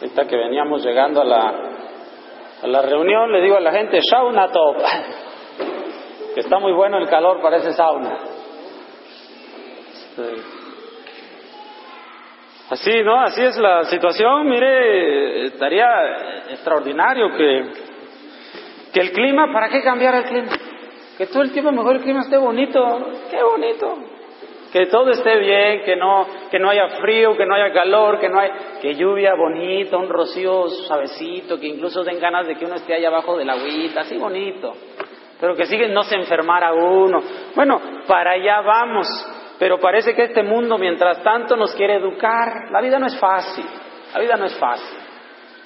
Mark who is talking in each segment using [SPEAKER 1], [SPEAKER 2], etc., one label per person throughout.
[SPEAKER 1] que veníamos llegando a la, a la reunión, le digo a la gente, sauna top, que está muy bueno el calor para ese sauna. Así, ¿no? Así es la situación. Mire, estaría extraordinario que, que el clima, ¿para qué cambiar el clima? Que todo el tiempo mejor el clima esté bonito. ¡Qué bonito! Que todo esté bien, que no, que no haya frío, que no haya calor, que no haya, que lluvia bonita, un rocío suavecito, que incluso den ganas de que uno esté allá abajo de la agüita, así bonito. Pero que sigue no se enfermara uno. Bueno, para allá vamos. Pero parece que este mundo, mientras tanto, nos quiere educar. La vida no es fácil. La vida no es fácil.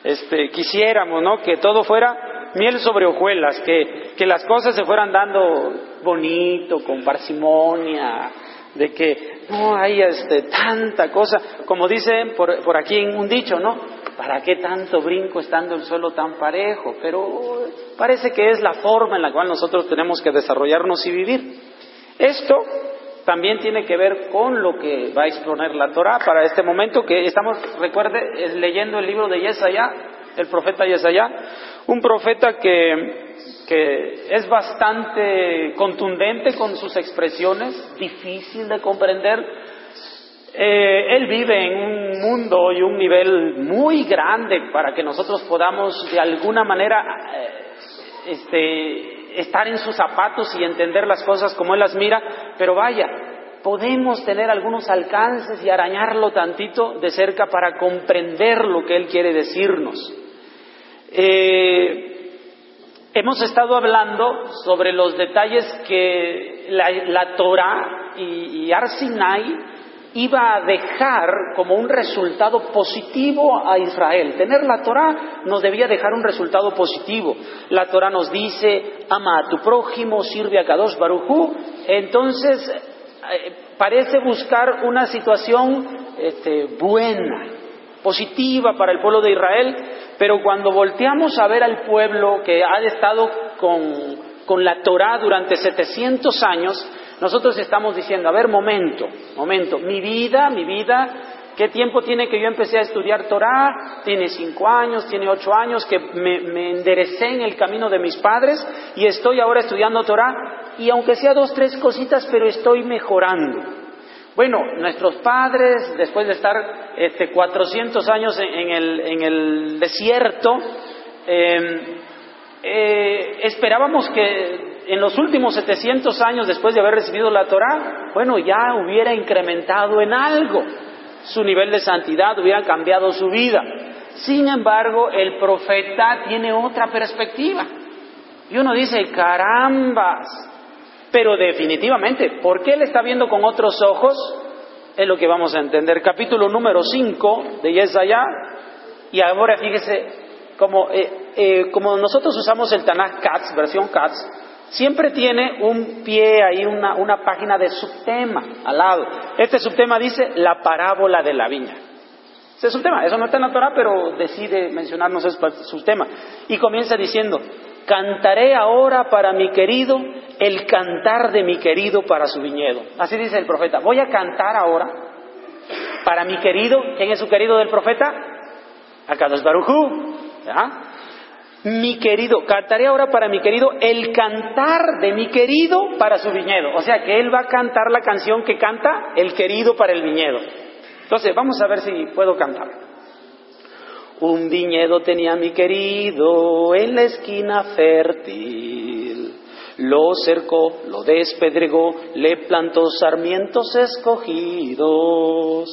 [SPEAKER 1] Este, quisiéramos, ¿no? Que todo fuera miel sobre hojuelas, que, que las cosas se fueran dando bonito, con parsimonia, de que no hay este, tanta cosa, como dicen por, por aquí en un dicho, ¿no? ¿Para qué tanto brinco estando el suelo tan parejo? Pero parece que es la forma en la cual nosotros tenemos que desarrollarnos y vivir. Esto también tiene que ver con lo que va a exponer la Torah para este momento que estamos, recuerde, leyendo el libro de Yesaya, el profeta Yesaya, un profeta que que es bastante contundente con sus expresiones, difícil de comprender. Eh, él vive en un mundo y un nivel muy grande para que nosotros podamos de alguna manera eh, este, estar en sus zapatos y entender las cosas como él las mira, pero vaya, podemos tener algunos alcances y arañarlo tantito de cerca para comprender lo que él quiere decirnos. Eh, Hemos estado hablando sobre los detalles que la, Torah y, y Arsinai iba a dejar como un resultado positivo a Israel. Tener la Torah nos debía dejar un resultado positivo. La Torah nos dice, ama a tu prójimo, sirve a Kadosh Barujú. Entonces, eh, parece buscar una situación este, buena, positiva para el pueblo de Israel, pero cuando volteamos a ver al pueblo que ha estado con, la Torah durante 700 años, nosotros estamos diciendo, a ver, momento, momento, mi vida, mi vida, ¿qué tiempo tiene que yo empecé a estudiar Torah? Tiene cinco años, tiene ocho años, que me, me enderecé en el camino de mis padres y estoy ahora estudiando Torah y aunque sea dos, tres cositas, pero estoy mejorando. Bueno, nuestros padres, después de estar este, 400 años en, el, desierto, em, eh, esperábamos que en los últimos 700 años, después de haber recibido la Torah, bueno, ya hubiera incrementado en algo su nivel de santidad, hubiera cambiado su vida. Sin embargo, el profeta tiene otra perspectiva. Y uno dice, carambas, pero definitivamente, ¿por qué él está viendo con otros ojos? Es lo que vamos a entender. Capítulo número 5 de Yesaya. Y ahora fíjese, como, eh, eh, como nosotros usamos el Tanakh Katz, versión Katz, siempre tiene un pie ahí, una, una página de subtema al lado. Este subtema dice la parábola de la viña. Ese es subtema, eso no está en la Torah, pero decide mencionarnos ese subtema. Y comienza diciendo, cantaré ahora para mi querido el cantar de mi querido para su viñedo. Así dice el profeta. Voy a cantar ahora para mi querido. ¿Quién es su querido del profeta? Akadosh Barujú. Mi querido, cantaré ahora para mi querido el cantar de mi querido para su viñedo. O sea que él va a cantar la canción que canta el querido para el viñedo. Entonces, vamos a ver si puedo cantar. Un viñedo tenía mi querido en la esquina fértil lo cercó, lo despedregó, le plantó sarmientos escogidos.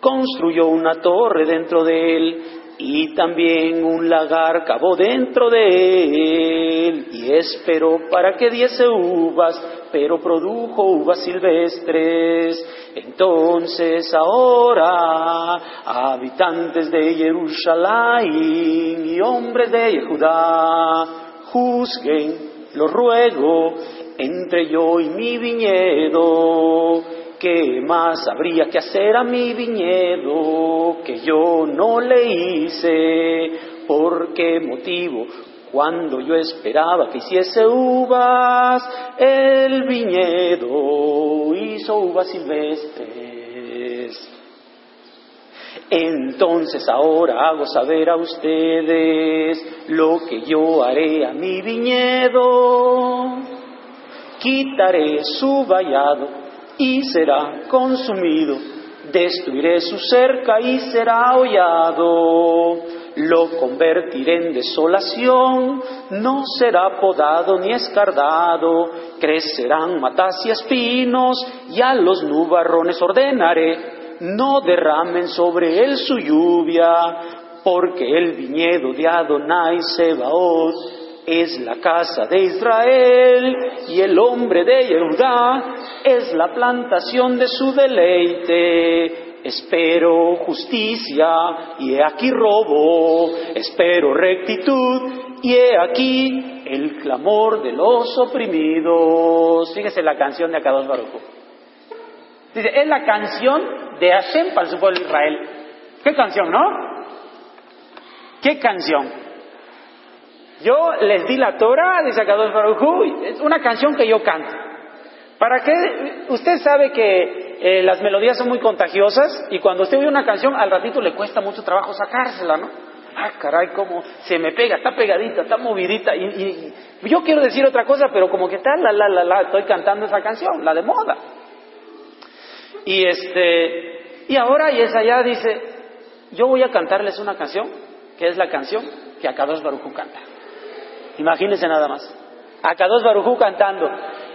[SPEAKER 1] Construyó una torre dentro de él y también un lagar cavó dentro de él y esperó para que diese uvas, pero produjo uvas silvestres Entonces ahora, habitantes de Jerusalén y hombres de Judá, juzguen, lo ruego, entre yo y mi viñedo. ¿Qué más habría que hacer a mi viñedo que yo no le hice? ¿Por qué motivo? Cuando yo esperaba que hiciese uvas, el viñedo hizo uvas silvestres. Entonces ahora hago saber a ustedes lo que yo haré a mi viñedo. Quitaré su vallado y será consumido. Destruiré su cerca y será hollado lo convertiré en desolación, no será podado ni escardado, crecerán matas y espinos, y a los nubarrones ordenaré, no derramen sobre él su lluvia, porque el viñedo de Adonai Sebaot es la casa de Israel, y el hombre de Yehudá es la plantación de su deleite espero justicia y he aquí robo, espero rectitud y he aquí el clamor de los oprimidos. Fíjese la canción de Akados Barujo. Dice, es la canción de Hashem para su pueblo Israel. ¿Qué canción, no? ¿Qué canción? Yo les di la Torah, dice Akados Baruj es una canción que yo canto. ¿Para qué? Usted sabe que eh, las melodías son muy contagiosas y cuando usted oye una canción al ratito le cuesta mucho trabajo sacársela, ¿no? Ah, caray, cómo se me pega, está pegadita, está movidita. Y, yo quiero decir otra cosa, pero como que tal, la, la, la, la, estoy cantando esa canción, la de moda. Y este, y ahora y allá dice, yo voy a cantarles una canción, que es la canción que Akadosh Barujú canta. Imagínense nada más. Akadosh Barujú cantando,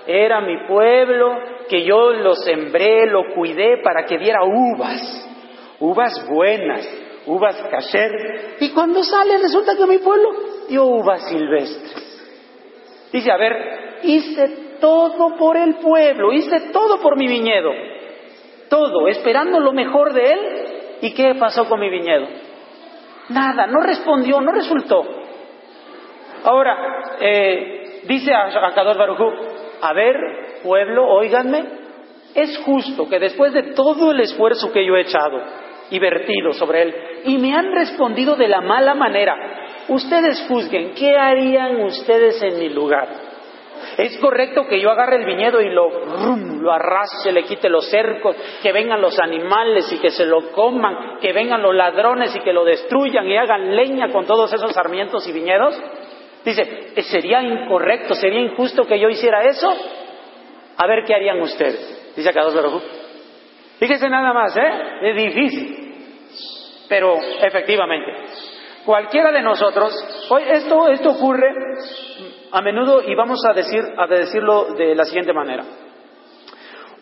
[SPEAKER 1] era mi pueblo que yo lo sembré, lo cuidé para que diera uvas, uvas buenas, uvas kasher. Y cuando sale resulta que mi pueblo dio uvas silvestres. Dice, a ver, hice todo por el pueblo, hice todo por mi viñedo, todo, esperando lo mejor de él. ¿Y qué pasó con mi viñedo? Nada, no respondió, no resultó. Ahora, eh, dice a, Barujú, a ver, pueblo, óiganme, es justo que después de todo el esfuerzo que yo he echado y vertido sobre él, y me han respondido de la mala manera, ustedes juzguen, ¿qué harían ustedes en mi lugar? ¿Es correcto que yo agarre el viñedo y lo, lo arrastre, le quite los cercos, que vengan los animales y que se lo coman, que vengan los ladrones y que lo destruyan y hagan leña con todos esos sarmientos y viñedos? Dice, ¿sería incorrecto, sería injusto que yo hiciera eso? A ver qué harían ustedes. Dice acá dos Fíjense nada más, ¿eh? Es difícil. Pero efectivamente, cualquiera de nosotros, hoy esto, esto ocurre a menudo y vamos a decir, a decirlo de la siguiente manera.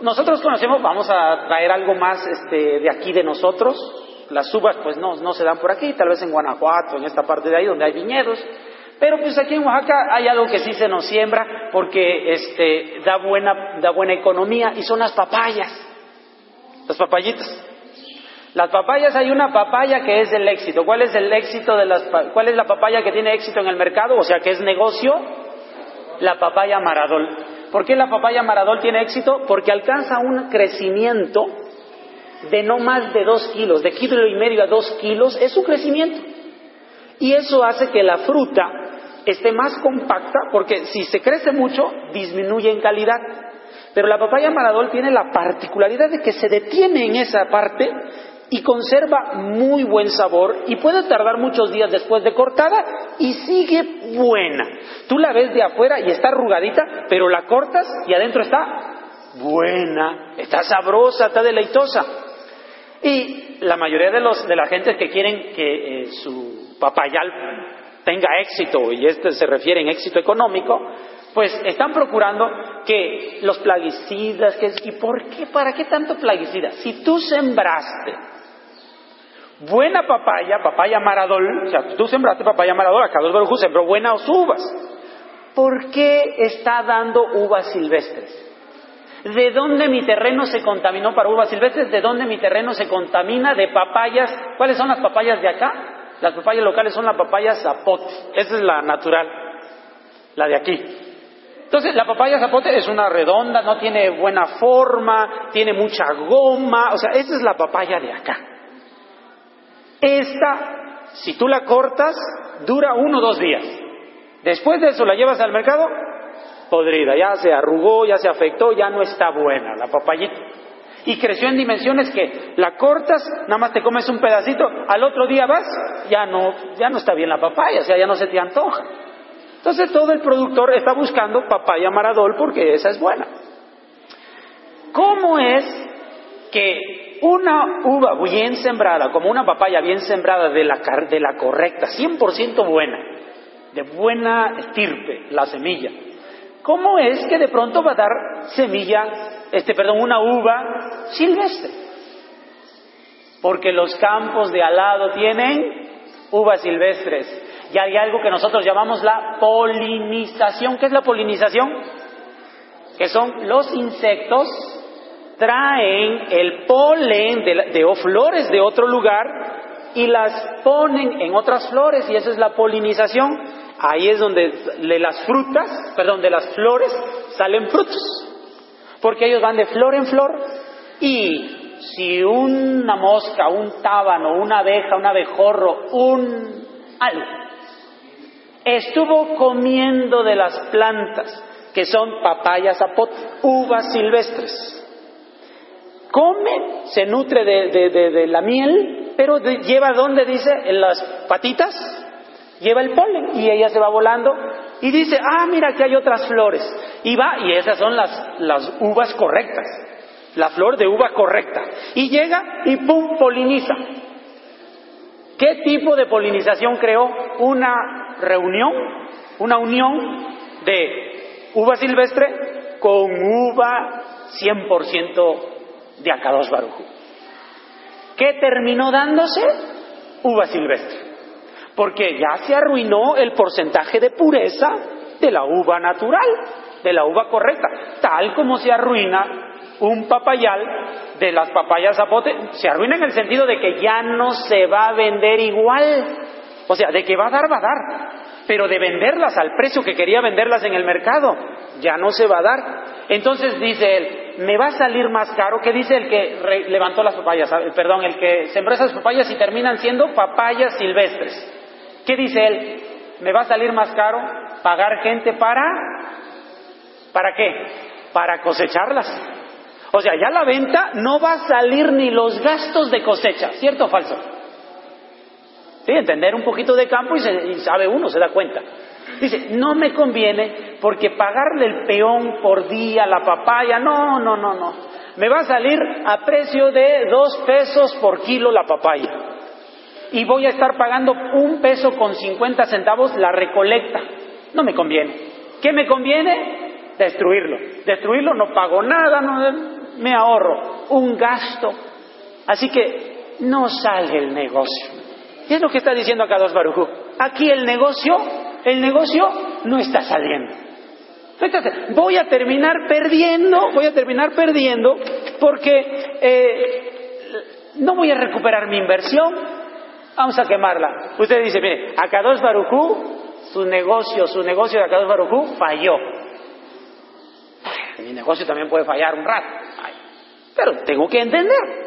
[SPEAKER 1] Nosotros conocemos, vamos a traer algo más este, de aquí de nosotros. Las uvas pues no, no se dan por aquí, tal vez en Guanajuato, en esta parte de ahí donde hay viñedos. Pero pues aquí en Oaxaca hay algo que sí se nos siembra porque este, da, buena, da buena economía y son las papayas, las papayitas. Las papayas hay una papaya que es el éxito. ¿Cuál es el éxito de las cuál es la papaya que tiene éxito en el mercado? O sea, que es negocio. La papaya maradol. ¿Por qué la papaya maradol tiene éxito? Porque alcanza un crecimiento de no más de dos kilos, de kilo y medio a dos kilos, es su crecimiento. Y eso hace que la fruta esté más compacta, porque si se crece mucho, disminuye en calidad. Pero la papaya maradol tiene la particularidad de que se detiene en esa parte y conserva muy buen sabor y puede tardar muchos días después de cortada y sigue buena. Tú la ves de afuera y está arrugadita, pero la cortas y adentro está buena, está sabrosa, está deleitosa. Y la mayoría de, los, de la gente que quieren que eh, su papayal tenga éxito, y este se refiere en éxito económico, pues están procurando que los plaguicidas, que, ¿y por qué? ¿Para qué tanto plaguicida? Si tú sembraste buena papaya, papaya maradol, o sea, tú sembraste papaya maradol, acá dos Barujú sembró buenas uvas, ¿por qué está dando uvas silvestres? ¿De dónde mi terreno se contaminó para uvas silvestres? ¿De dónde mi terreno se contamina de papayas? ¿Cuáles son las papayas de acá? Las papayas locales son la papaya zapote. Esa es la natural, la de aquí. Entonces, la papaya zapote es una redonda, no tiene buena forma, tiene mucha goma, o sea, esa es la papaya de acá. Esta, si tú la cortas, dura uno o dos días. Después de eso la llevas al mercado, podrida, ya se arrugó, ya se afectó, ya no está buena la papayita. Y creció en dimensiones que la cortas, nada más te comes un pedacito, al otro día vas, ya no, ya no está bien la papaya, o sea, ya no se te antoja. Entonces todo el productor está buscando papaya maradol porque esa es buena. ¿Cómo es que una uva bien sembrada, como una papaya bien sembrada de la, de la correcta, 100% buena, de buena estirpe, la semilla, ¿cómo es que de pronto va a dar semilla, este, perdón, una uva silvestre? Porque los campos de al lado tienen uvas silvestres. Y hay algo que nosotros llamamos la polinización. ¿Qué es la polinización? Que son los insectos traen el polen de, de flores de otro lugar y las ponen en otras flores y esa es la polinización. Ahí es donde de las frutas, perdón, de las flores salen frutos. Porque ellos van de flor en flor y si una mosca, un tábano, una abeja, un abejorro, un algo estuvo comiendo de las plantas que son papayas zapot, uvas silvestres. Come, se nutre de, la miel, pero lleva donde dice, en las patitas, lleva el polen y ella se va volando y dice, ah, mira, aquí hay otras flores. Y va, y esas son las, las uvas correctas, la flor de uva correcta. Y llega y pum, poliniza. ¿Qué tipo de polinización creó? Una reunión, una unión de uva silvestre con uva 100% de Akadosh Baruj. ¿Qué terminó dándose? Uva silvestre. Porque ya se arruinó el porcentaje de pureza de la uva natural, de la uva correcta, tal como se arruina un papayal de las papayas zapote, se arruina en el sentido de que ya no se va a vender igual. O sea, de que va a dar, va a dar. Pero de venderlas al precio que quería venderlas en el mercado, ya no se va a dar. Entonces dice él, me va a salir más caro. ¿Qué dice el que levantó las papayas? Perdón, el que sembró esas papayas y terminan siendo papayas silvestres. ¿Qué dice él? Me va a salir más caro pagar gente para... ¿Para qué? Para cosecharlas. O sea, ya la venta no va a salir ni los gastos de cosecha, ¿cierto o falso? Sí, entender un poquito de campo y, y sabe uno, se da cuenta. Dice, no me conviene porque pagarle el peón por día, la papaya, no, no, no, no. Me va a salir a precio de dos pesos por kilo la papaya. Y voy a estar pagando un peso con cincuenta centavos la recolecta. No me conviene. ¿Qué me conviene? Destruirlo. Destruirlo no pago nada, no, me ahorro un gasto. Así que no sale el negocio. Y es lo que está diciendo acá dos Barujú. Aquí el negocio, el negocio no está saliendo. Entonces, voy a terminar perdiendo, voy a terminar perdiendo porque eh, no voy a recuperar mi inversión, vamos a quemarla. Usted dice, mire, dos Barujú, su negocio, su negocio de dos Barujú falló. Mi negocio también puede fallar un rato. Pero tengo que entender.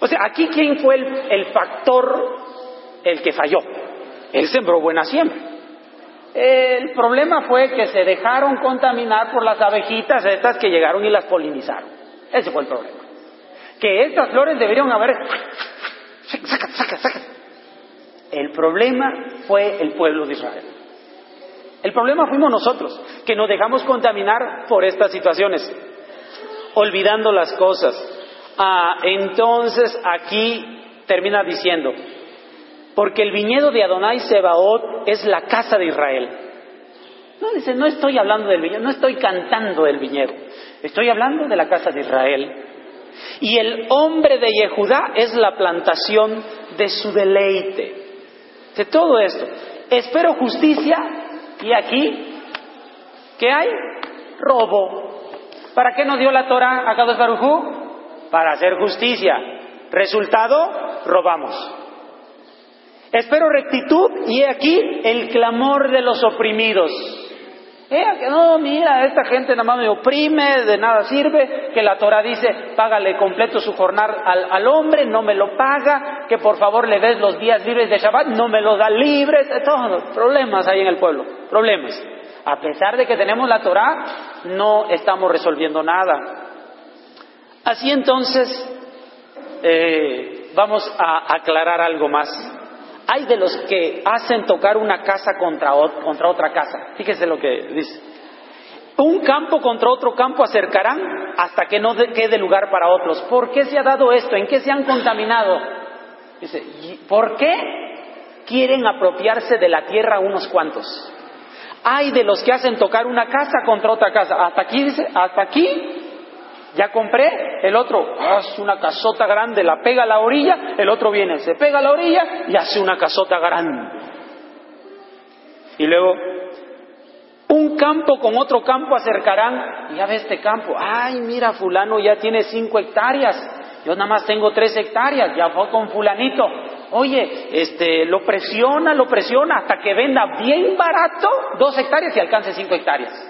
[SPEAKER 1] O sea, aquí quién fue el, factor el que falló. Él sembró buena siembra. El problema fue que se dejaron contaminar por las abejitas estas que llegaron y las polinizaron. Ese fue el problema. Que estas flores deberían haber... Saca, saca, saca. El problema fue el pueblo de Israel. El problema fuimos nosotros, que nos dejamos contaminar por estas situaciones olvidando las cosas. Ah, entonces aquí termina diciendo, porque el viñedo de Adonai Sebaot es la casa de Israel. No dice, no estoy hablando del viñedo, no estoy cantando del viñedo, estoy hablando de la casa de Israel. Y el hombre de Yehudá es la plantación de su deleite. De todo esto, espero justicia y aquí, ¿qué hay? Robo. ¿Para qué nos dio la Torah a Kadosh Barujú? Para hacer justicia. Resultado, robamos. Espero rectitud y aquí el clamor de los oprimidos. Que no, mira, esta gente nada más me oprime, de nada sirve, que la Torah dice, págale completo su jornal al, hombre, no me lo paga, que por favor le des los días libres de Shabbat, no me los da libres, todos problemas hay en el pueblo, problemas. A pesar de que tenemos la Torah, no estamos resolviendo nada. Así entonces, eh, vamos a aclarar algo más. Hay de los que hacen tocar una casa contra, otra casa. Fíjese lo que dice. Un campo contra otro campo acercarán hasta que no quede lugar para otros. ¿Por qué se ha dado esto? ¿En qué se han contaminado? Dice, ¿por qué quieren apropiarse de la tierra unos cuantos? Hay de los que hacen tocar una casa contra otra casa. Hasta aquí dice, hasta aquí ya compré, el otro hace una casota grande, la pega a la orilla, el otro viene, se pega a la orilla y hace una casota grande. Y luego, un campo con otro campo acercarán, ya ve este campo, ay, mira, fulano ya tiene cinco hectáreas, yo nada más tengo tres hectáreas, ya fue con fulanito. Oye, este, lo presiona, lo presiona hasta que venda bien barato dos hectáreas y alcance cinco hectáreas.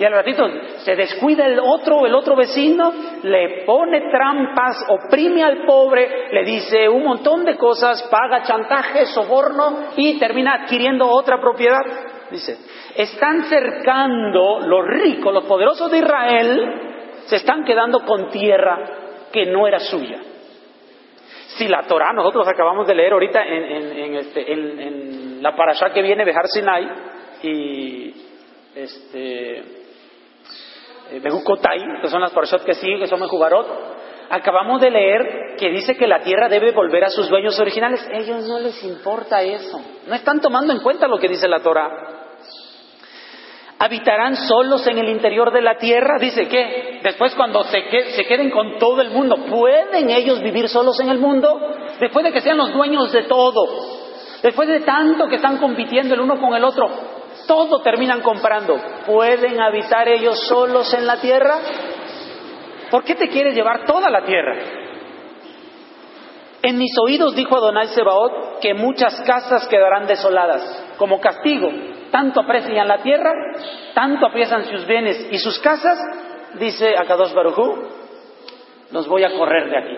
[SPEAKER 1] Y al ratito se descuida el otro, el otro vecino, le pone trampas, oprime al pobre, le dice un montón de cosas, paga chantaje, soborno y termina adquiriendo otra propiedad. Dice, están cercando los ricos, los poderosos de Israel, se están quedando con tierra que no era suya. Si la Torah, nosotros acabamos de leer ahorita en, este, la parasha que viene, Bejar Sinai, y este, Bejukotai, que son las parashot que siguen, que son Mejubarot, acabamos de leer que dice que la tierra debe volver a sus dueños originales. Ellos no les importa eso. No están tomando en cuenta lo que dice la Torah. ¿Habitarán solos en el interior de la tierra? Dice que después cuando se, se queden con todo el mundo, ¿pueden ellos vivir solos en el mundo? Después de que sean los dueños de todo, después de tanto que están compitiendo el uno con el otro, todo terminan comprando. ¿Pueden habitar ellos solos en la tierra? ¿Por qué te quieres llevar toda la tierra? En mis oídos dijo Adonai Sebaot que muchas casas quedarán desoladas como castigo. Tanto aprecian la tierra, tanto aprecian sus bienes y sus casas, dice Akadosh Barujú, los voy a correr de aquí,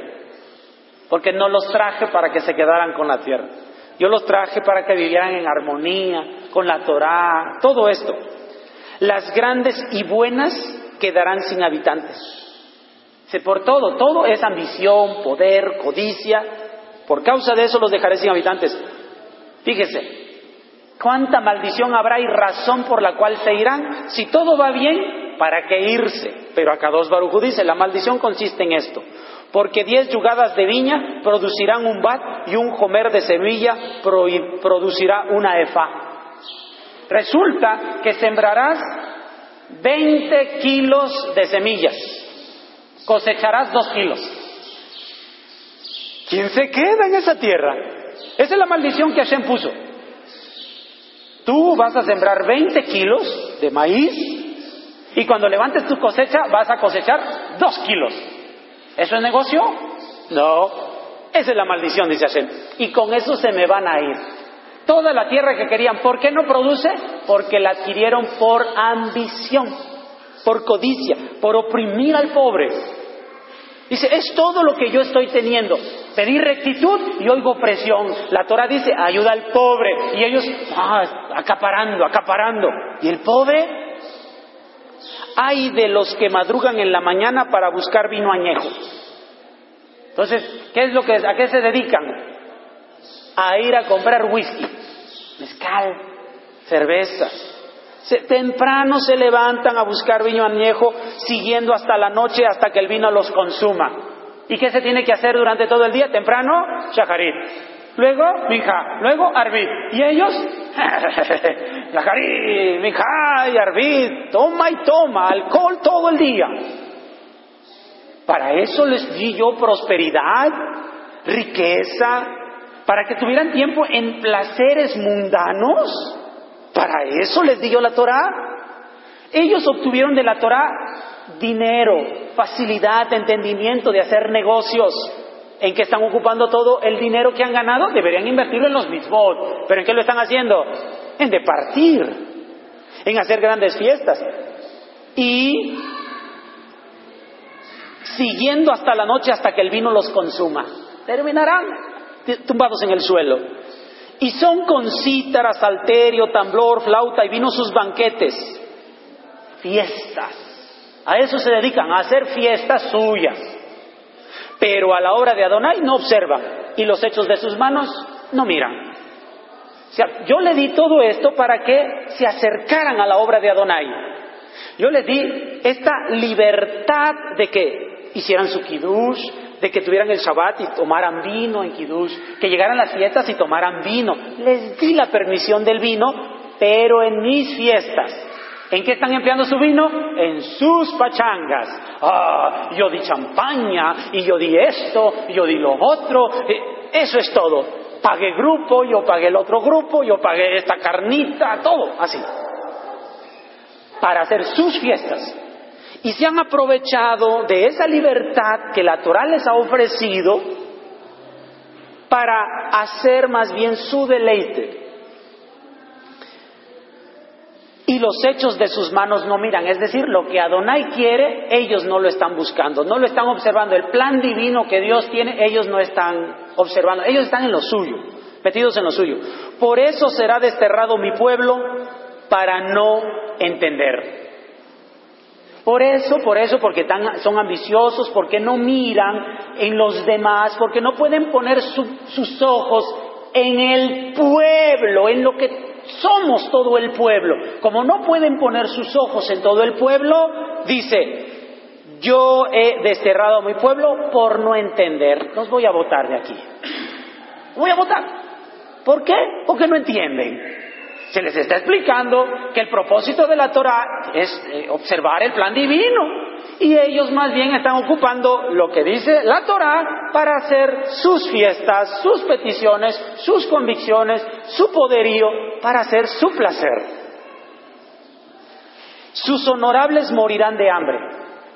[SPEAKER 1] porque no los traje para que se quedaran con la tierra. Yo los traje para que vivieran en armonía con la Torá, todo esto. Las grandes y buenas quedarán sin habitantes. Por todo, todo es ambición, poder, codicia. Por causa de eso los dejaré sin habitantes. Fíjese, cuánta maldición habrá y razón por la cual se irán. Si todo va bien, ¿para qué irse? Pero acá dos Barujú dice, la maldición consiste en esto porque diez yugadas de viña producirán un bat y un jomer de semilla producirá una efa. Resulta que sembrarás 20 kilos de semillas, cosecharás dos kilos. ¿Quién se queda en esa tierra? Esa es la maldición que Hashem puso. Tú vas a sembrar 20 kilos de maíz y cuando levantes tu cosecha vas a cosechar dos kilos. ¿Eso es negocio? No. Esa es la maldición, dice Hashem. Y con eso se me van a ir. Toda la tierra que querían, ¿por qué no produce? Porque la adquirieron por ambición, por codicia, por oprimir al pobre. Dice, es todo lo que yo estoy teniendo. Pedí rectitud y oigo presión. La Torah dice, ayuda al pobre. Y ellos, ah, acaparando, acaparando. ¿Y el pobre? Hay de los que madrugan en la mañana para buscar vino añejo. Entonces, ¿qué es lo que, ¿a qué se dedican? A ir a comprar whisky, mezcal, cerveza. temprano se levantan a buscar vino añejo, siguiendo hasta la noche hasta que el vino los consuma. ¿Y qué se tiene que hacer durante todo el día? Temprano, shaharit. Luego, mija. Luego, arbit. ¿Y ellos? Yajarí, mija y arbit. Toma y toma. Alcohol todo el día. Para eso les di yo prosperidad, riqueza, para que tuvieran tiempo en placeres mundanos. Para eso les di yo la Torah. Ellos obtuvieron de la Torah dinero, facilidad, entendimiento de hacer negocios. ¿En qué están ocupando todo el dinero que han ganado? Deberían invertirlo en los mismos. ¿Pero en qué lo están haciendo? En departir, en hacer grandes fiestas. Y siguiendo hasta la noche hasta que el vino los consuma. Terminarán tumbados en el suelo. Y son con cítara, salterio, tamblor, flauta y vino sus banquetes. Fiestas. A eso se dedican, a hacer fiestas suyas. Pero a la obra de Adonai no observan y los hechos de sus manos no miran. Yo le di todo esto para que se acercaran a la obra de Adonai. Yo les di esta libertad de que hicieran su kiddush, de que tuvieran el Shabbat y tomaran vino en Kiddush, que llegaran las fiestas y tomaran vino. Les di la permisión del vino, pero en mis fiestas. ¿En qué están empleando su vino? En sus pachangas. Ah, yo di champaña, y yo di esto, y yo di lo otro. Eh, eso es todo. Pagué grupo, yo pagué el otro grupo, yo pagué esta carnita, todo, así. Para hacer sus fiestas y se han aprovechado de esa libertad que la Torah les ha ofrecido para hacer más bien su deleite. Y los hechos de sus manos no miran, es decir, lo que Adonai quiere, ellos no lo están buscando, no lo están observando. El plan divino que Dios tiene, ellos no están observando, ellos están en lo suyo, metidos en lo suyo. Por eso será desterrado mi pueblo para no entender. Por eso, por eso, porque son ambiciosos, porque no miran en los demás, porque no pueden poner sus ojos en el pueblo, en lo que somos todo el pueblo. Como no pueden poner sus ojos en todo el pueblo, dice, yo he desterrado a mi pueblo por no entender. Los voy a votar de aquí. Voy a votar. ¿Por qué? Porque no entienden. Se les está explicando que el propósito de la Torah es eh, observar el plan divino. Y ellos más bien están ocupando lo que dice la Torah para hacer sus fiestas, sus peticiones, sus convicciones, su poderío, para hacer su placer. Sus honorables morirán de hambre.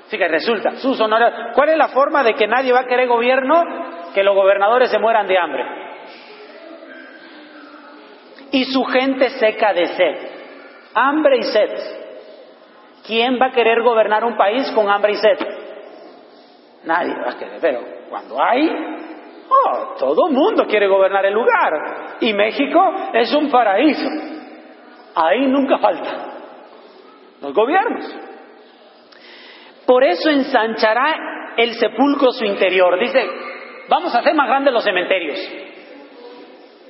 [SPEAKER 1] Fíjate, resulta, sus honorables. ¿Cuál es la forma de que nadie va a querer gobierno? Que los gobernadores se mueran de hambre y su gente seca de sed. Hambre y sed. ¿Quién va a querer gobernar un país con hambre y sed? Nadie va a querer, pero cuando hay, oh, todo el mundo quiere gobernar el lugar. Y México es un paraíso. Ahí nunca falta los gobiernos. Por eso ensanchará el sepulcro su interior. Dice, vamos a hacer más grandes los cementerios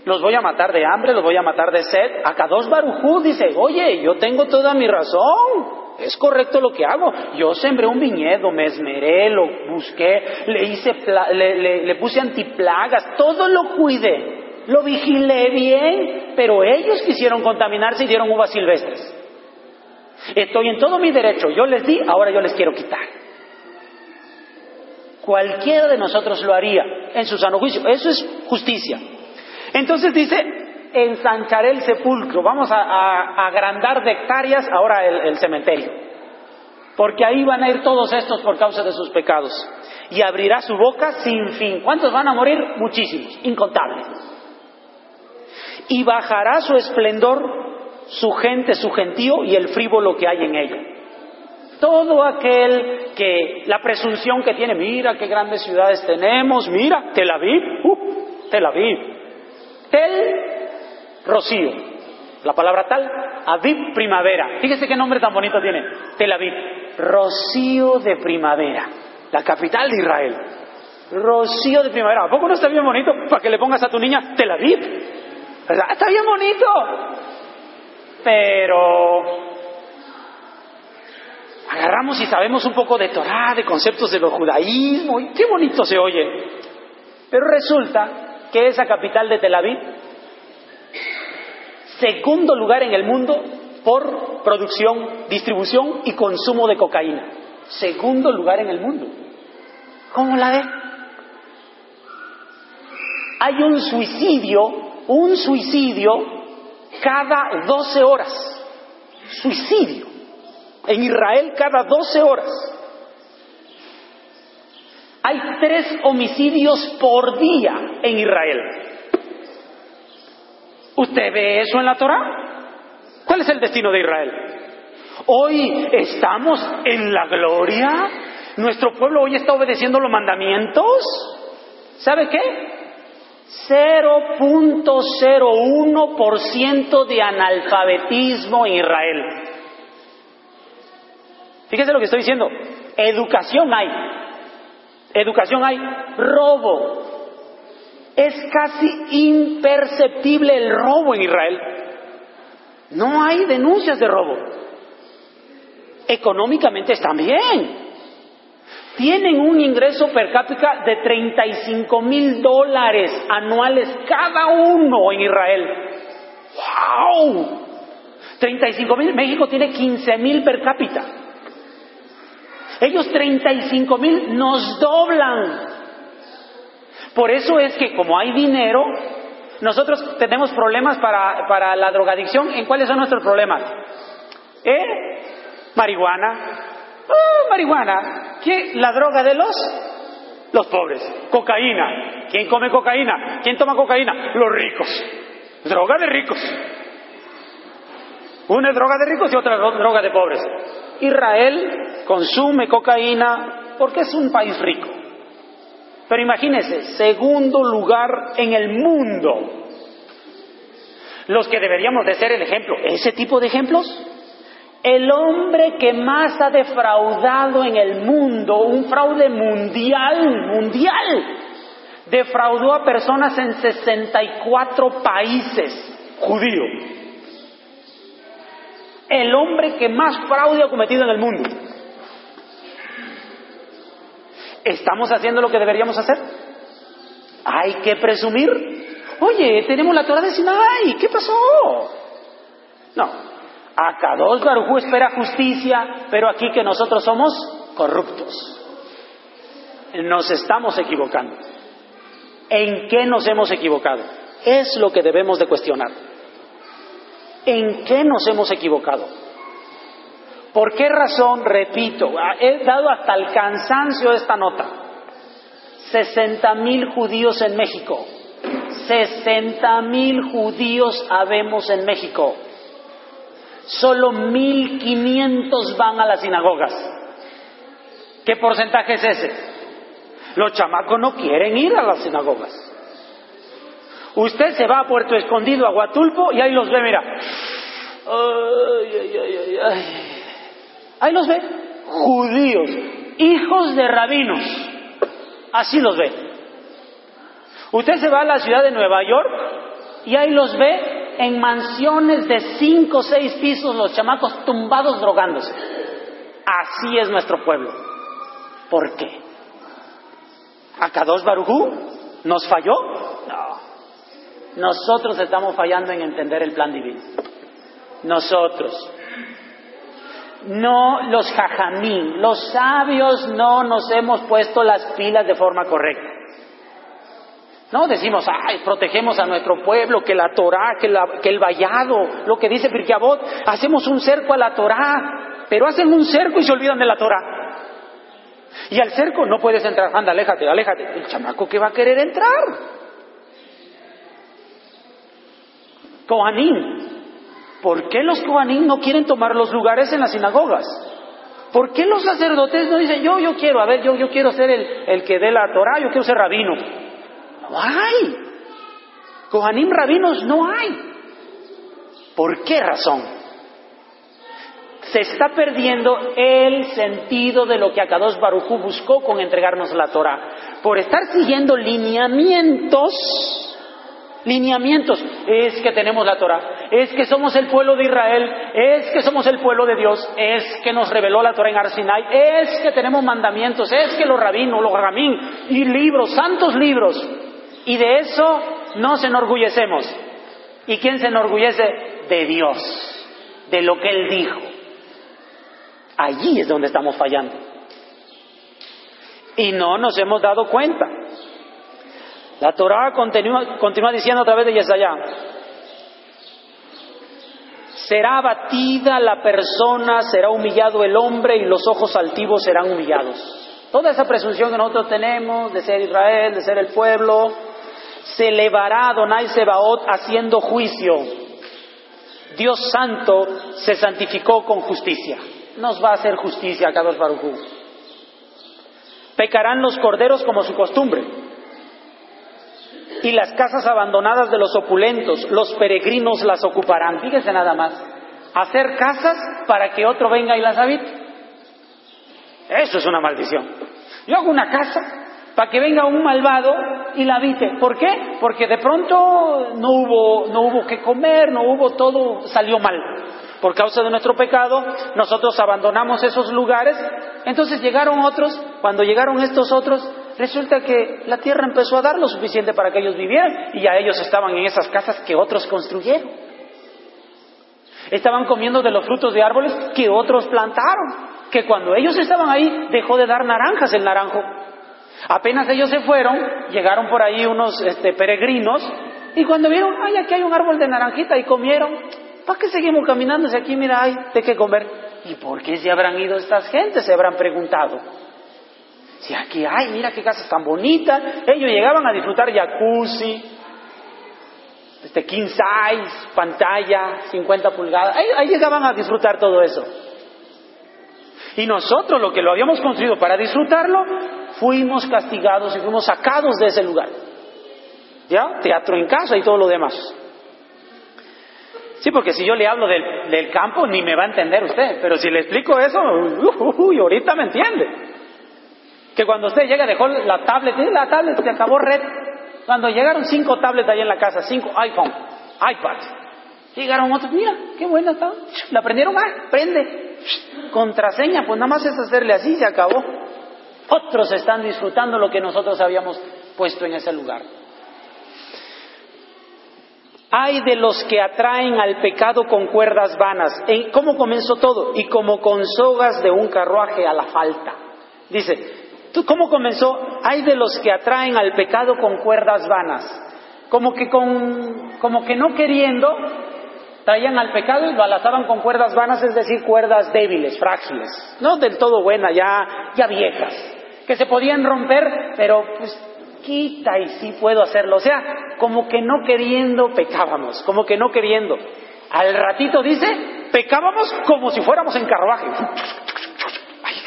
[SPEAKER 1] los voy a matar de hambre, los voy a matar de sed. Acá dos Barujú dice, oye, yo tengo toda mi razón. Es correcto lo que hago. Yo sembré un viñedo, me esmeré, lo busqué, le hice, le, le puse antiplagas, todo lo cuidé, lo vigilé bien, pero ellos quisieron contaminarse y dieron uvas silvestres. Estoy en todo mi derecho, yo les di, ahora yo les quiero quitar. Cualquiera de nosotros lo haría en su sano juicio. Eso es justicia. Entonces dice, ensancharé el sepulcro, vamos a, agrandar de hectáreas ahora el, cementerio, porque ahí van a ir todos estos por causa de sus pecados, y abrirá su boca sin fin. ¿Cuántos van a morir? Muchísimos, incontables. Y bajará su esplendor, su gente, su gentío y el frívolo que hay en ella. Todo aquel que, la presunción que tiene, mira qué grandes ciudades tenemos, mira, Tel Aviv, uh, Tel Aviv, Tel Rocío. La palabra tal, Aviv primavera. Fíjese qué nombre tan bonito tiene. Tel Aviv. Rocío de primavera. La capital de Israel. Rocío de primavera. ¿A poco no está bien bonito para que le pongas a tu niña Tel Aviv? ¿Verdad? Está bien bonito. Pero agarramos y sabemos un poco de Torah, de conceptos de lo judaísmo, y qué bonito se oye. Pero resulta ¿Qué es la capital de Tel Aviv? Segundo lugar en el mundo por producción, distribución y consumo de cocaína. Segundo lugar en el mundo. ¿Cómo la ve? Hay un suicidio, un suicidio cada 12 horas. Suicidio. En Israel cada 12 horas. Hay tres homicidios por día en Israel. ¿Usted ve eso en la Torah? ¿Cuál es el destino de Israel? Hoy estamos en la gloria. Nuestro pueblo hoy está obedeciendo los mandamientos. ¿Sabe qué? 0.01% de analfabetismo en Israel. Fíjese lo que estoy diciendo. Educación hay. Educación hay. Robo. Es casi imperceptible el robo en Israel. No hay denuncias de robo. Económicamente están bien tienen un ingreso per cápita de 35 mil dólares anuales cada uno en Israel. ¡Wow! 35 mil, México tiene 15 mil per cápita. Ellos 35 mil nos doblan. Por eso es que como hay dinero, nosotros tenemos problemas para, para la drogadicción. ¿En cuáles son nuestros problemas? ¿Eh? Marihuana, Oh, marihuana. ¿Quién? La droga de los los pobres. Cocaína. ¿Quién come cocaína? ¿Quién toma cocaína? Los ricos. Droga de ricos. Una es droga de ricos y otra es droga de pobres. Israel consume cocaína porque es un país rico. Pero imagínense, segundo lugar en el mundo. Los que deberíamos de ser el ejemplo. ¿Ese tipo de ejemplos? el hombre que más ha defraudado en el mundo, un fraude mundial, mundial, defraudó a personas en 64 países judíos. El hombre que más fraude ha cometido en el mundo. ¿Estamos haciendo lo que deberíamos hacer? Hay que presumir. Oye, tenemos la Torah de Sinai, ¿qué pasó? No, Acá dos Barujú espera justicia, pero aquí que nosotros somos corruptos. Nos estamos equivocando. ¿En qué nos hemos equivocado? Es lo que debemos de cuestionar. ¿En qué nos hemos equivocado? ¿Por qué razón, repito, he dado hasta el cansancio esta nota? 60 mil judíos en México. 60 mil judíos habemos en México solo 1.500 van a las sinagogas. ¿Qué porcentaje es ese? Los chamacos no quieren ir a las sinagogas. Usted se va a Puerto Escondido, a Huatulpo, y ahí los ve, mira. ahí los ve. Judíos, hijos de rabinos. Así los ve. Usted se va a la ciudad de Nueva York y ahí los ve en mansiones de cinco o seis pisos los chamacos tumbados drogándose. Así es nuestro pueblo. ¿Por qué? ¿Akadosh Barujú nos falló? No. Nosotros estamos fallando en entender el plan divino. Nosotros. No los jajamín, los sabios no nos hemos puesto las pilas de forma correcta. No decimos, ay, protegemos a nuestro pueblo, que la Torah, que, el vallado, lo que dice Pirkeabot, hacemos un cerco a la Torah, pero hacen un cerco y se olvidan de la Torah. Y al cerco no puedes entrar, anda, aléjate, aléjate. El chamaco que va a querer entrar. Kohanim. ¿Por qué los Kohanim no quieren tomar los lugares en las sinagogas? ¿Por qué los sacerdotes no dicen, yo, yo quiero, a ver, yo, yo quiero ser el, el que dé la Torah, yo quiero ser rabino? No hay. Kohanim rabinos no hay. ¿Por qué razón? Se está perdiendo el sentido de lo que Akadosh Barujú buscó con entregarnos la Torah. Por estar siguiendo lineamientos, lineamientos, es que tenemos la Torah, es que somos el pueblo de Israel, es que somos el pueblo de Dios, es que nos reveló la Torah en Arsinai, es que tenemos mandamientos, es que los rabinos, los ramín y libros, santos libros, y de eso nos enorgullecemos. ¿Y quién se enorgullece? De Dios, de lo que Él dijo. Allí es donde estamos fallando. Y no nos hemos dado cuenta. La Torah continúa, continúa diciendo a través de Yesayá, Será abatida la persona, será humillado el hombre y los ojos altivos serán humillados. Toda esa presunción que nosotros tenemos de ser Israel, de ser el pueblo, se elevará Adonai Sebaot haciendo juicio. Dios santo se santificó con justicia. Nos va a hacer justicia, Kadosh Barujú. Pecarán los corderos como su costumbre. Y las casas abandonadas de los opulentos, los peregrinos las ocuparán. Fíjense nada más. Hacer casas para que otro venga y las habite. Eso es una maldición. Yo hago una casa para que venga un malvado y la habite. ¿Por qué? Porque de pronto no hubo, no hubo que comer, no hubo todo, salió mal. Por causa de nuestro pecado, nosotros abandonamos esos lugares. Entonces llegaron otros, cuando llegaron estos otros, resulta que la tierra empezó a dar lo suficiente para que ellos vivieran y ya ellos estaban en esas casas que otros construyeron. Estaban comiendo de los frutos de árboles que otros plantaron. Que cuando ellos estaban ahí dejó de dar naranjas el naranjo. Apenas ellos se fueron, llegaron por ahí unos este, peregrinos y cuando vieron, ay, aquí hay un árbol de naranjita y comieron, ¿para qué seguimos caminando si aquí, mira, hay de qué comer? ¿Y por qué se habrán ido estas gentes? Se habrán preguntado. Si aquí hay, mira qué casa tan bonita. Ellos llegaban a disfrutar jacuzzi, este king size, pantalla, 50 pulgadas. ahí llegaban a disfrutar todo eso. Y nosotros, lo que lo habíamos construido para disfrutarlo, fuimos castigados y fuimos sacados de ese lugar. ¿Ya? Teatro en casa y todo lo demás. Sí, porque si yo le hablo del, campo, ni me va a entender usted. Pero si le explico eso, uy, ahorita me entiende. Que cuando usted llega, dejó la tablet, la tablet se acabó red. Cuando llegaron cinco tablets ahí en la casa, cinco iPhone, iPad. Llegaron otros, mira, qué buena está. La prendieron, ah, prende. Contraseña, pues nada más es hacerle así, se acabó. Otros están disfrutando lo que nosotros habíamos puesto en ese lugar. Hay de los que atraen al pecado con cuerdas vanas. ¿Cómo comenzó todo? Y como con sogas de un carruaje a la falta. Dice, ¿cómo comenzó? Hay de los que atraen al pecado con cuerdas vanas. Como que, con, como que no queriendo, traían al pecado y lo alazaban con cuerdas vanas, es decir, cuerdas débiles, frágiles, no del todo buenas, ya, ya viejas, que se podían romper, pero pues quita y sí puedo hacerlo. O sea, como que no queriendo pecábamos, como que no queriendo. Al ratito dice, pecábamos como si fuéramos en carruaje.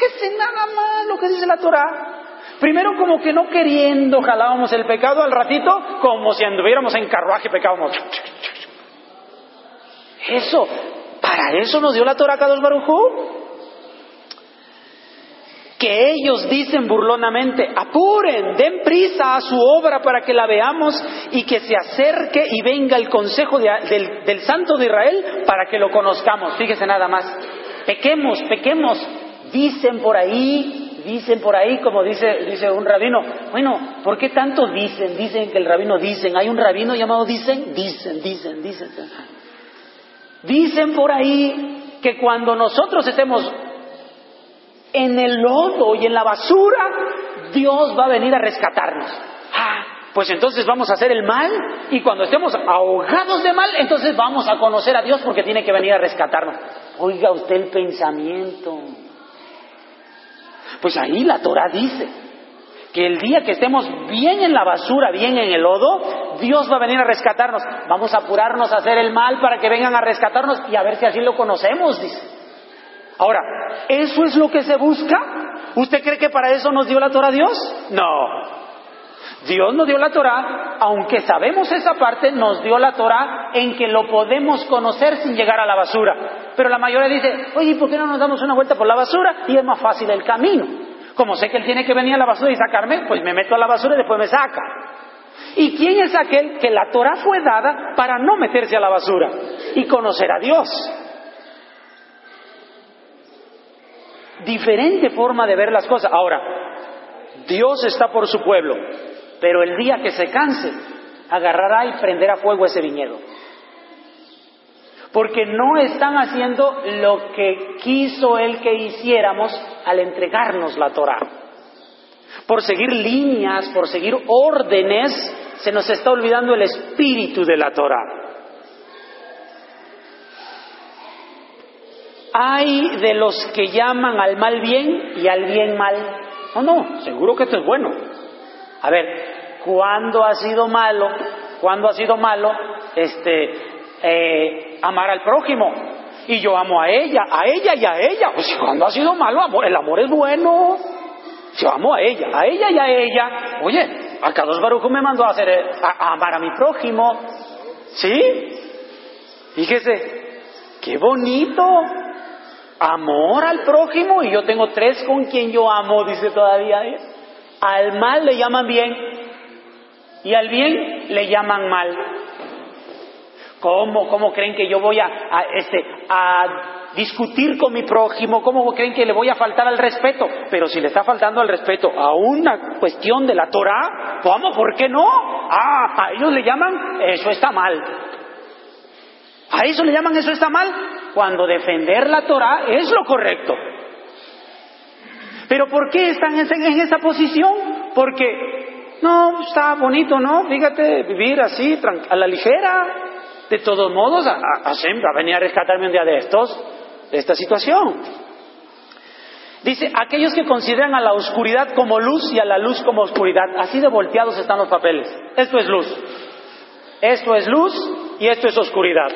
[SPEAKER 1] Fíjese nada más lo que dice la Torah. Primero como que no queriendo jalábamos el pecado, al ratito como si anduviéramos en carruaje pecábamos. Eso, para eso nos dio la Torah Kadosh Barujú. Que ellos dicen burlonamente, apuren, den prisa a su obra para que la veamos y que se acerque y venga el consejo del Santo de Israel para que lo conozcamos. Fíjese nada más, pequemos, pequemos, dicen por ahí, dicen por ahí, como dice, dice un rabino. Bueno, ¿por qué tanto dicen? Dicen que el rabino dicen. Hay un rabino llamado dicen, dicen, dicen, dicen. Dicen por ahí que cuando nosotros estemos en el lodo y en la basura, Dios va a venir a rescatarnos. Ah, pues entonces vamos a hacer el mal y cuando estemos ahogados de mal, entonces vamos a conocer a Dios porque tiene que venir a rescatarnos. Oiga usted el pensamiento. Pues ahí la Torah dice que el día que estemos bien en la basura, bien en el lodo, Dios va a venir a rescatarnos. Vamos a apurarnos a hacer el mal para que vengan a rescatarnos y a ver si así lo conocemos, dice. Ahora, ¿eso es lo que se busca? ¿Usted cree que para eso nos dio la Torah Dios? No. Dios nos dio la Torah, aunque sabemos esa parte, nos dio la Torah en que lo podemos conocer sin llegar a la basura. Pero la mayoría dice, oye, ¿por qué no nos damos una vuelta por la basura? Y es más fácil el camino. Como sé que él tiene que venir a la basura y sacarme, pues me meto a la basura y después me saca. ¿Y quién es aquel que la Torah fue dada para no meterse a la basura y conocer a Dios? Diferente forma de ver las cosas. Ahora, Dios está por su pueblo, pero el día que se canse, agarrará y prenderá fuego ese viñedo. Porque no están haciendo lo que quiso Él que hiciéramos al entregarnos la Torah. Por seguir líneas, por seguir órdenes, se nos está olvidando el espíritu de la Torah. hay de los que llaman al mal bien y al bien mal. No, no, seguro que esto es bueno. A ver, ¿cuándo ha sido malo? ¿Cuándo ha sido malo este, eh, amar al prójimo? Y yo amo a ella, a ella y a ella. Pues cuando ha sido malo, amor, el amor es bueno. Yo amo a ella, a ella y a ella. Oye, acá dos Barujo me mandó a, hacer, a amar a mi prójimo. ¿Sí? Fíjese, qué bonito. Amor al prójimo y yo tengo tres con quien yo amo, dice todavía. ¿eh? Al mal le llaman bien y al bien le llaman mal. ¿Cómo, cómo creen que yo voy a, este, a discutir con mi prójimo? ¿Cómo creen que le voy a faltar al respeto? Pero si le está faltando al respeto a una cuestión de la Torah, ¿cómo? ¿Por qué no? Ah, a ellos le llaman, eso está mal. A eso le llaman eso está mal, cuando defender la Torah es lo correcto. Pero ¿por qué están en esa posición? Porque, no, está bonito, ¿no? Fíjate, vivir así, a la ligera. De todos modos, a, a, venir a rescatarme un día de estos, de esta situación. Dice, aquellos que consideran a la oscuridad como luz y a la luz como oscuridad, así de volteados están los papeles. Esto es luz. Esto es luz y esto es oscuridad.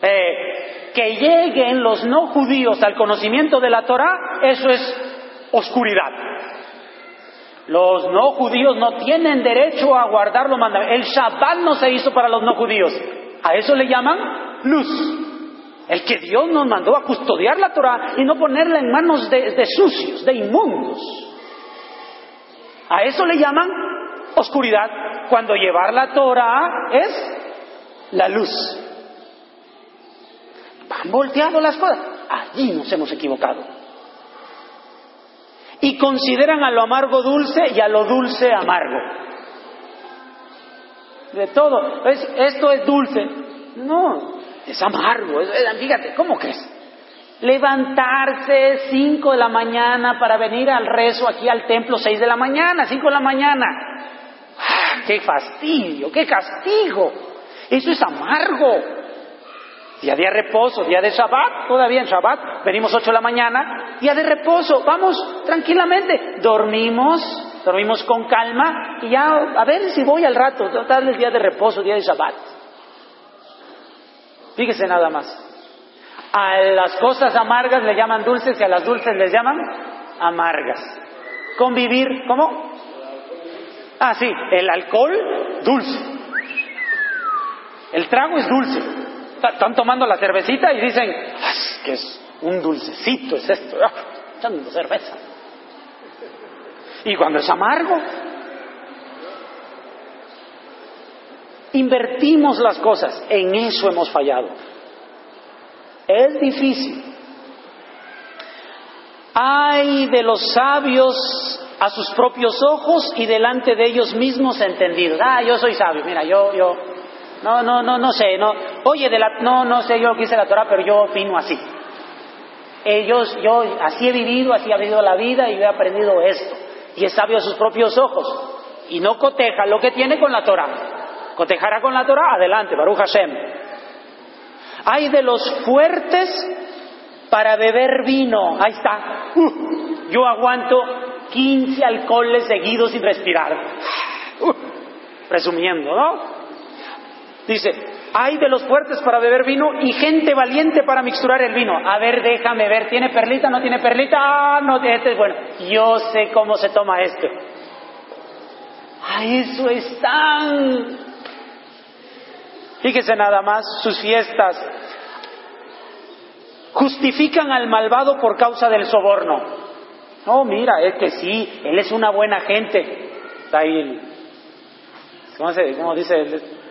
[SPEAKER 1] Eh, que lleguen los no judíos al conocimiento de la Torah, eso es oscuridad. Los no judíos no tienen derecho a guardar los mandamientos. El Shabbat no se hizo para los no judíos. A eso le llaman luz. El que Dios nos mandó a custodiar la Torah y no ponerla en manos de, sucios, de inmundos. A eso le llaman oscuridad, cuando llevar la Torah es la luz. Han volteado las cosas. Allí nos hemos equivocado. Y consideran a lo amargo dulce y a lo dulce amargo. De todo. esto es dulce. No, es amargo. fíjate, ¿cómo crees? Levantarse cinco de la mañana para venir al rezo aquí al templo seis de la mañana, cinco de la mañana. ¡Ah, ¡Qué fastidio! ¡Qué castigo! Eso es amargo. Día de reposo, día de Shabbat, todavía en Shabbat, venimos 8 de la mañana, día de reposo, vamos tranquilamente, dormimos, dormimos con calma y ya, a ver si voy al rato, el día de reposo, día de Shabbat. Fíjese nada más. A las cosas amargas le llaman dulces y a las dulces les llaman amargas. Convivir, ¿cómo? Ah, sí, el alcohol dulce. El trago es dulce están tomando la cervecita y dicen, que es un dulcecito, es esto, ah, echando cerveza. Y cuando es amargo, invertimos las cosas, en eso hemos fallado. Es difícil. Hay de los sabios a sus propios ojos y delante de ellos mismos entendidos. Ah, yo soy sabio, mira, yo, yo, no, no, no, no sé, no. Oye, de la, no, no sé yo lo que dice la Torah, pero yo opino así. Ellos, yo así he vivido, así he vivido la vida y he aprendido esto. Y es sabio a sus propios ojos. Y no coteja lo que tiene con la Torah. Cotejará con la Torah, adelante, Baruch Hashem. Hay de los fuertes para beber vino. Ahí está. Uh, yo aguanto 15 alcoholes seguidos sin respirar. Uh, presumiendo, ¿no? Dice, hay de los fuertes para beber vino y gente valiente para mixturar el vino. A ver, déjame ver, ¿tiene perlita? ¿No tiene perlita? Ah, no, este es bueno. Yo sé cómo se toma esto. A eso están. Fíjese nada más, sus fiestas justifican al malvado por causa del soborno. No, mira, es que sí, él es una buena gente. Está ahí, ¿cómo, se, cómo dice?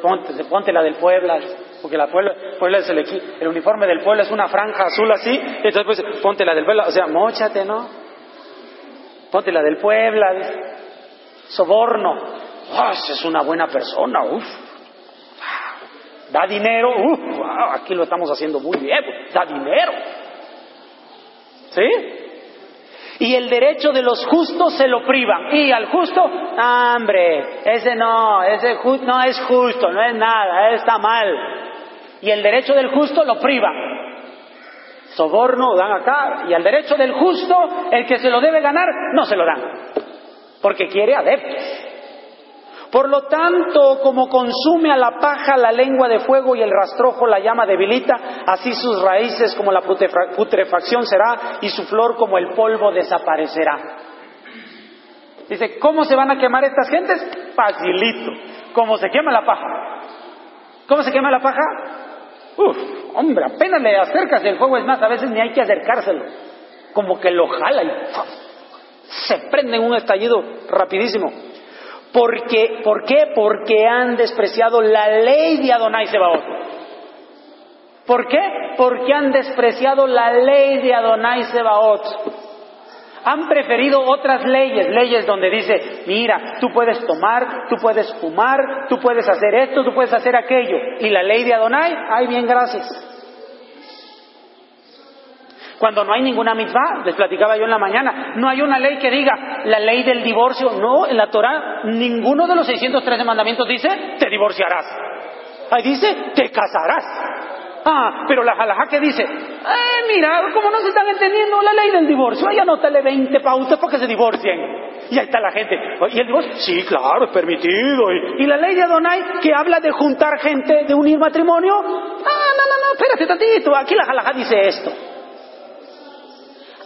[SPEAKER 1] Ponte, ponte la del Puebla, porque la Puebla, es el, el uniforme del Puebla es una franja azul así, entonces pues ponte la del Puebla, o sea, mochate, ¿no? Ponte la del Puebla, soborno, oh, es una buena persona, uff, da dinero, uff, aquí lo estamos haciendo muy bien, da dinero, ¿sí? Y el derecho de los justos se lo privan. Y al justo, hambre, ese no, ese no es justo, no es nada, está mal. Y el derecho del justo lo privan. soborno dan acá, y al derecho del justo, el que se lo debe ganar, no se lo dan, porque quiere adeptos. Por lo tanto, como consume a la paja la lengua de fuego y el rastrojo la llama debilita, así sus raíces como la putrefacción será y su flor como el polvo desaparecerá. Dice, ¿cómo se van a quemar estas gentes? Facilito, como se quema la paja. ¿Cómo se quema la paja? Uf, hombre, apenas le acercas el fuego, es más, a veces ni hay que acercárselo. Como que lo jala y se prende en un estallido rapidísimo. Porque, ¿Por qué? Porque han despreciado la ley de Adonai Sebaot. ¿Por qué? Porque han despreciado la ley de Adonai Sebaot. Han preferido otras leyes, leyes donde dice, mira, tú puedes tomar, tú puedes fumar, tú puedes hacer esto, tú puedes hacer aquello. Y la ley de Adonai, ay, bien, gracias. Cuando no hay ninguna mitzvah, les platicaba yo en la mañana, no hay una ley que diga la ley del divorcio. No, en la Torah ninguno de los 613 mandamientos dice te divorciarás. Ahí dice te casarás. Ah, pero la halajá que dice, eh, mira, como no se están entendiendo la ley del divorcio, ahí anótale 20 pautas para que se divorcien. Y ahí está la gente. ¿Y el divorcio? Sí, claro, es permitido. ¿Y, la ley de Adonai que habla de juntar gente, de unir matrimonio? Ah, no, no, no, espérate tantito. Aquí la halajá dice esto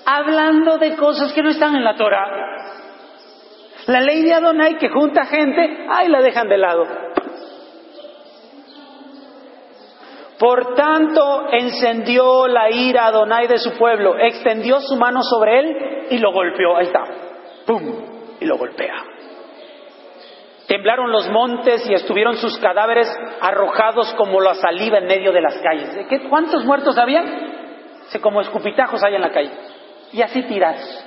[SPEAKER 1] hablando de cosas que no están en la Torah. La ley de Adonai que junta gente, ahí la dejan de lado. Por tanto, encendió la ira Adonai de su pueblo, extendió su mano sobre él y lo golpeó. Ahí está. ¡Pum! Y lo golpea. Temblaron los montes y estuvieron sus cadáveres arrojados como la saliva en medio de las calles. ¿Qué, ¿Cuántos muertos habían? como escupitajos hay en la calle y así tirados.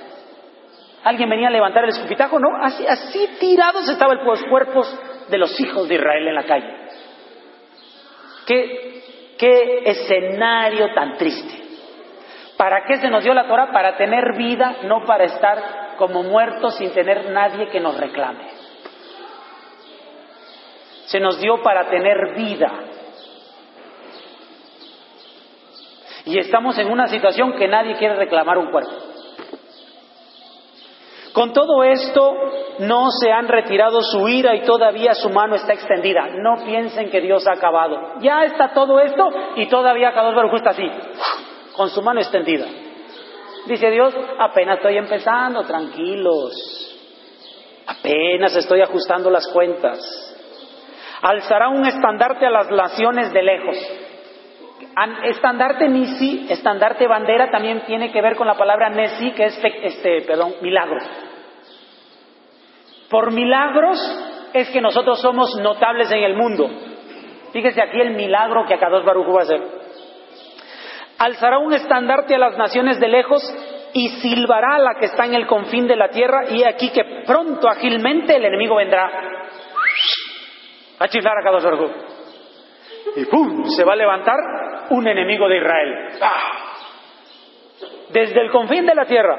[SPEAKER 1] ¿Alguien venía a levantar el escupitajo? No, así, así tirados estaban los cuerpos de los hijos de Israel en la calle. ¿Qué, qué escenario tan triste. ¿Para qué se nos dio la Torah? Para tener vida, no para estar como muertos sin tener nadie que nos reclame. Se nos dio para tener vida, Y estamos en una situación que nadie quiere reclamar un cuerpo. Con todo esto, no se han retirado su ira y todavía su mano está extendida. No piensen que Dios ha acabado. Ya está todo esto y todavía cada Baruj está así, con su mano extendida. Dice Dios, apenas estoy empezando, tranquilos. Apenas estoy ajustando las cuentas. Alzará un estandarte a las naciones de lejos. Estandarte Nisi, estandarte bandera, también tiene que ver con la palabra Nesi, que es, este, perdón, milagro. Por milagros es que nosotros somos notables en el mundo. Fíjese aquí el milagro que Akados Baruj va a hacer. Alzará un estandarte a las naciones de lejos y silbará a la que está en el confín de la tierra y aquí que pronto, ágilmente, el enemigo vendrá a chiflar a Akados Baruj y ¡pum! se va a levantar un enemigo de Israel. ¡Ah! Desde el confín de la tierra.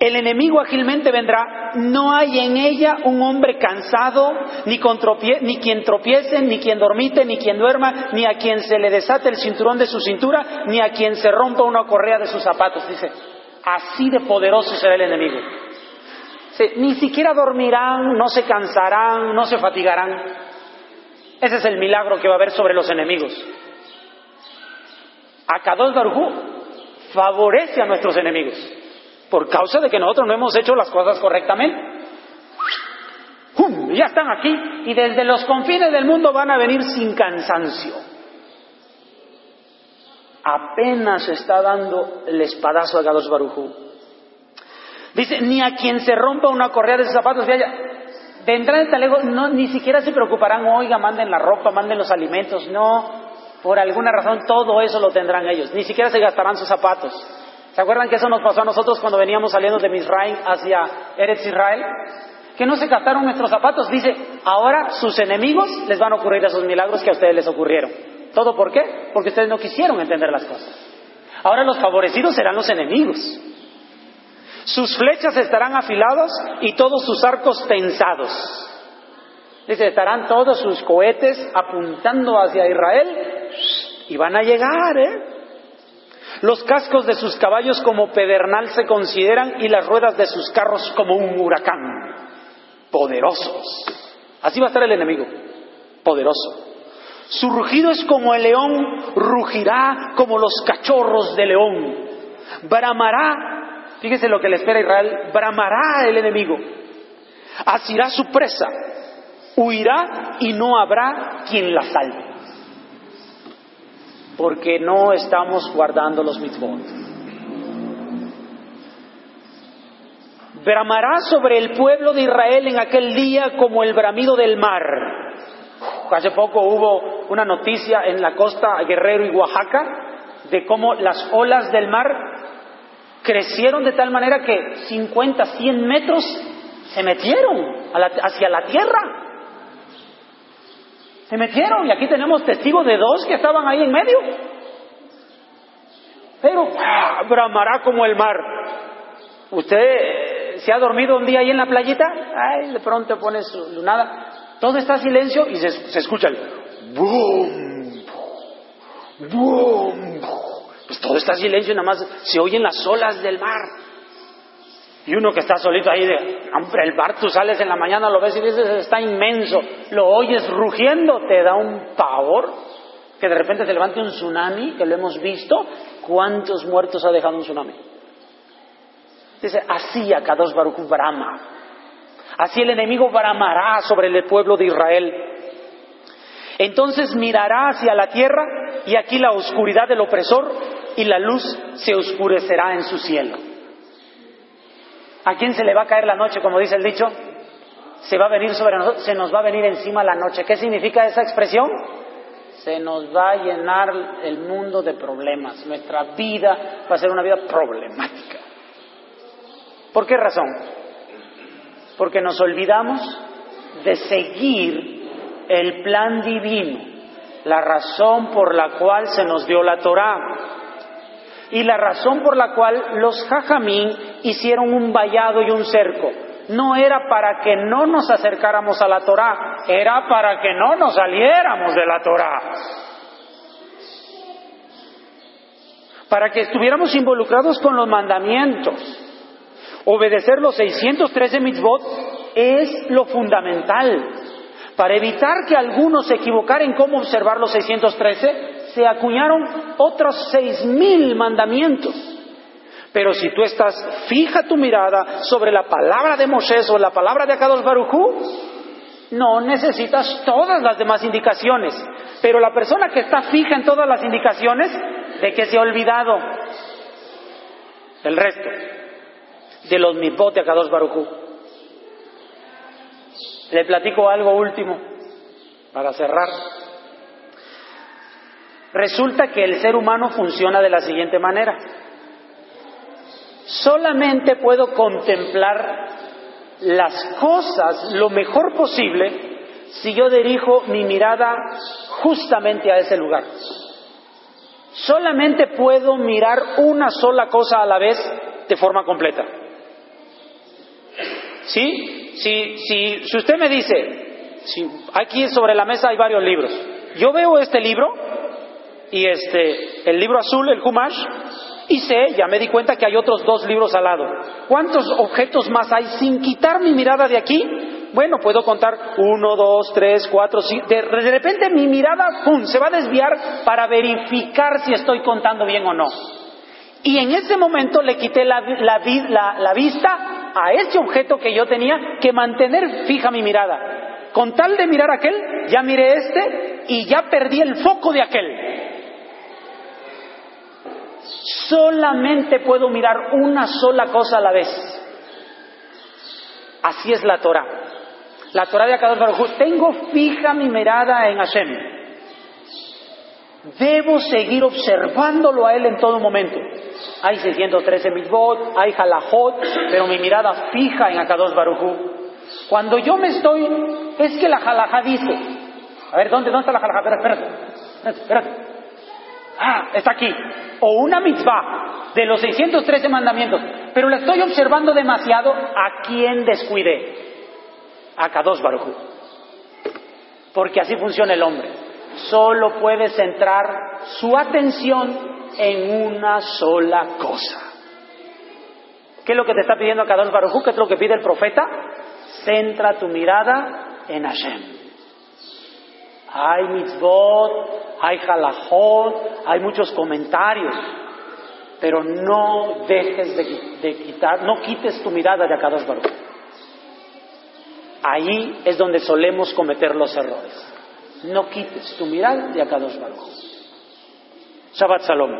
[SPEAKER 1] El enemigo ágilmente vendrá. No hay en ella un hombre cansado, ni, ni quien tropiece, ni quien dormite, ni quien duerma, ni a quien se le desate el cinturón de su cintura, ni a quien se rompa una correa de sus zapatos. Dice, así de poderoso será el enemigo. ni siquiera dormirán, no se cansarán, no se fatigarán. Ese es el milagro que va a haber sobre los enemigos. Akadosh Baruj favorece a nuestros enemigos por causa de que nosotros no hemos hecho las cosas correctamente. Ya están aquí y desde los confines del mundo van a venir sin cansancio. Apenas está dando el espadazo a Kadosh Barujú. Dice, ni a quien se rompa una correa de zapatos, vaya, Vendrán de lejos, no, ni siquiera se preocuparán, oiga, manden la ropa, manden los alimentos, no, por alguna razón todo eso lo tendrán ellos, ni siquiera se gastarán sus zapatos. ¿Se acuerdan que eso nos pasó a nosotros cuando veníamos saliendo de Misraim hacia Eretz Israel? Que no se gastaron nuestros zapatos. Dice, ahora sus enemigos les van a ocurrir esos milagros que a ustedes les ocurrieron. ¿Todo por qué? Porque ustedes no quisieron entender las cosas. Ahora los favorecidos serán los enemigos. Sus flechas estarán afilados y todos sus arcos tensados. Dice, estarán todos sus cohetes apuntando hacia Israel y van a llegar, ¿eh? Los cascos de sus caballos como pedernal se consideran y las ruedas de sus carros como un huracán. Poderosos. Así va a estar el enemigo. Poderoso. Su rugido es como el león, rugirá como los cachorros de león. Bramará, fíjese lo que le espera Israel, bramará el enemigo. Asirá su presa, huirá y no habrá quien la salve. Porque no estamos guardando los mitzvot. Bramará sobre el pueblo de Israel en aquel día como el bramido del mar. Hace poco hubo una noticia en la costa Guerrero y Oaxaca de cómo las olas del mar crecieron de tal manera que 50, 100 metros se metieron hacia la tierra. Se metieron y aquí tenemos testigos de dos que estaban ahí en medio. Pero ¡ah! bramará como el mar. ¿Usted se ha dormido un día ahí en la playita? Ay, de pronto pone su lunada. Todo está silencio y se, se escucha el boom, boom. Pues todo está silencio nada más se oyen las olas del mar. Y uno que está solito ahí de, hombre, el bar, tú sales en la mañana, lo ves y dices, está inmenso, lo oyes rugiendo, te da un pavor que de repente se levante un tsunami, que lo hemos visto, ¿cuántos muertos ha dejado un tsunami? Dice, así a Kadosh Baruch Brahma, así el enemigo bramará sobre el pueblo de Israel. Entonces mirará hacia la tierra y aquí la oscuridad del opresor y la luz se oscurecerá en su cielo. ¿A quién se le va a caer la noche, como dice el dicho? Se va a venir sobre nosotros, se nos va a venir encima la noche. ¿Qué significa esa expresión? Se nos va a llenar el mundo de problemas. Nuestra vida va a ser una vida problemática. ¿Por qué razón? Porque nos olvidamos de seguir el plan divino, la razón por la cual se nos dio la Torah y la razón por la cual los jajamín hicieron un vallado y un cerco. No era para que no nos acercáramos a la Torá, era para que no nos saliéramos de la Torá. Para que estuviéramos involucrados con los mandamientos. Obedecer los 613 mitzvot es lo fundamental. Para evitar que algunos se equivocaran en cómo observar los 613, se acuñaron otros seis mil mandamientos. Pero si tú estás fija tu mirada sobre la palabra de Moshe o la palabra de Akados Barujú, no necesitas todas las demás indicaciones. Pero la persona que está fija en todas las indicaciones, de que se ha olvidado del resto, de los mitzvot de Akados Barujú. Le platico algo último para cerrar. Resulta que el ser humano funciona de la siguiente manera. Solamente puedo contemplar las cosas lo mejor posible si yo dirijo mi mirada justamente a ese lugar. Solamente puedo mirar una sola cosa a la vez de forma completa. ¿Sí? Si, si, si usted me dice, si aquí sobre la mesa hay varios libros, yo veo este libro y este, el libro azul, el Humash, y sé, ya me di cuenta que hay otros dos libros al lado. ¿Cuántos objetos más hay sin quitar mi mirada de aquí? Bueno, puedo contar uno, dos, tres, cuatro, cinco. De, repente mi mirada, ¡pum!, se va a desviar para verificar si estoy contando bien o no. Y en ese momento le quité la, la vista a ese objeto que yo tenía que mantener fija mi mirada. Con tal de mirar aquel, ya miré este y ya perdí el foco de aquel. Solamente puedo mirar una sola cosa a la vez. Así es la Torah. La Torah de Akadosh Baruj Tengo fija mi mirada en Hashem. Debo seguir observándolo a Él en todo momento. Hay 613 mitzvot, hay halajot, pero mi mirada fija en Akadosh Baruj Cuando yo me estoy, es que la halajá dice, a ver, ¿dónde, dónde está la halajá? Espérate, espérate, espérate. Ah, está aquí. O una mitzvah de los 613 mandamientos. Pero la estoy observando demasiado. ¿A quién descuidé? A Kadosh Porque así funciona el hombre. Solo puede centrar su atención en una sola cosa. ¿Qué es lo que te está pidiendo Kadosh Baruj ¿Qué es lo que pide el profeta? Centra tu mirada en Hashem. Hay mitzvot, hay halajot, hay muchos comentarios, pero no dejes de, quitar, no quites tu mirada de Akadosh Baruch. Ahí es donde solemos cometer los errores. No quites tu mirada de Akadosh Baruch. Shabbat Shalom.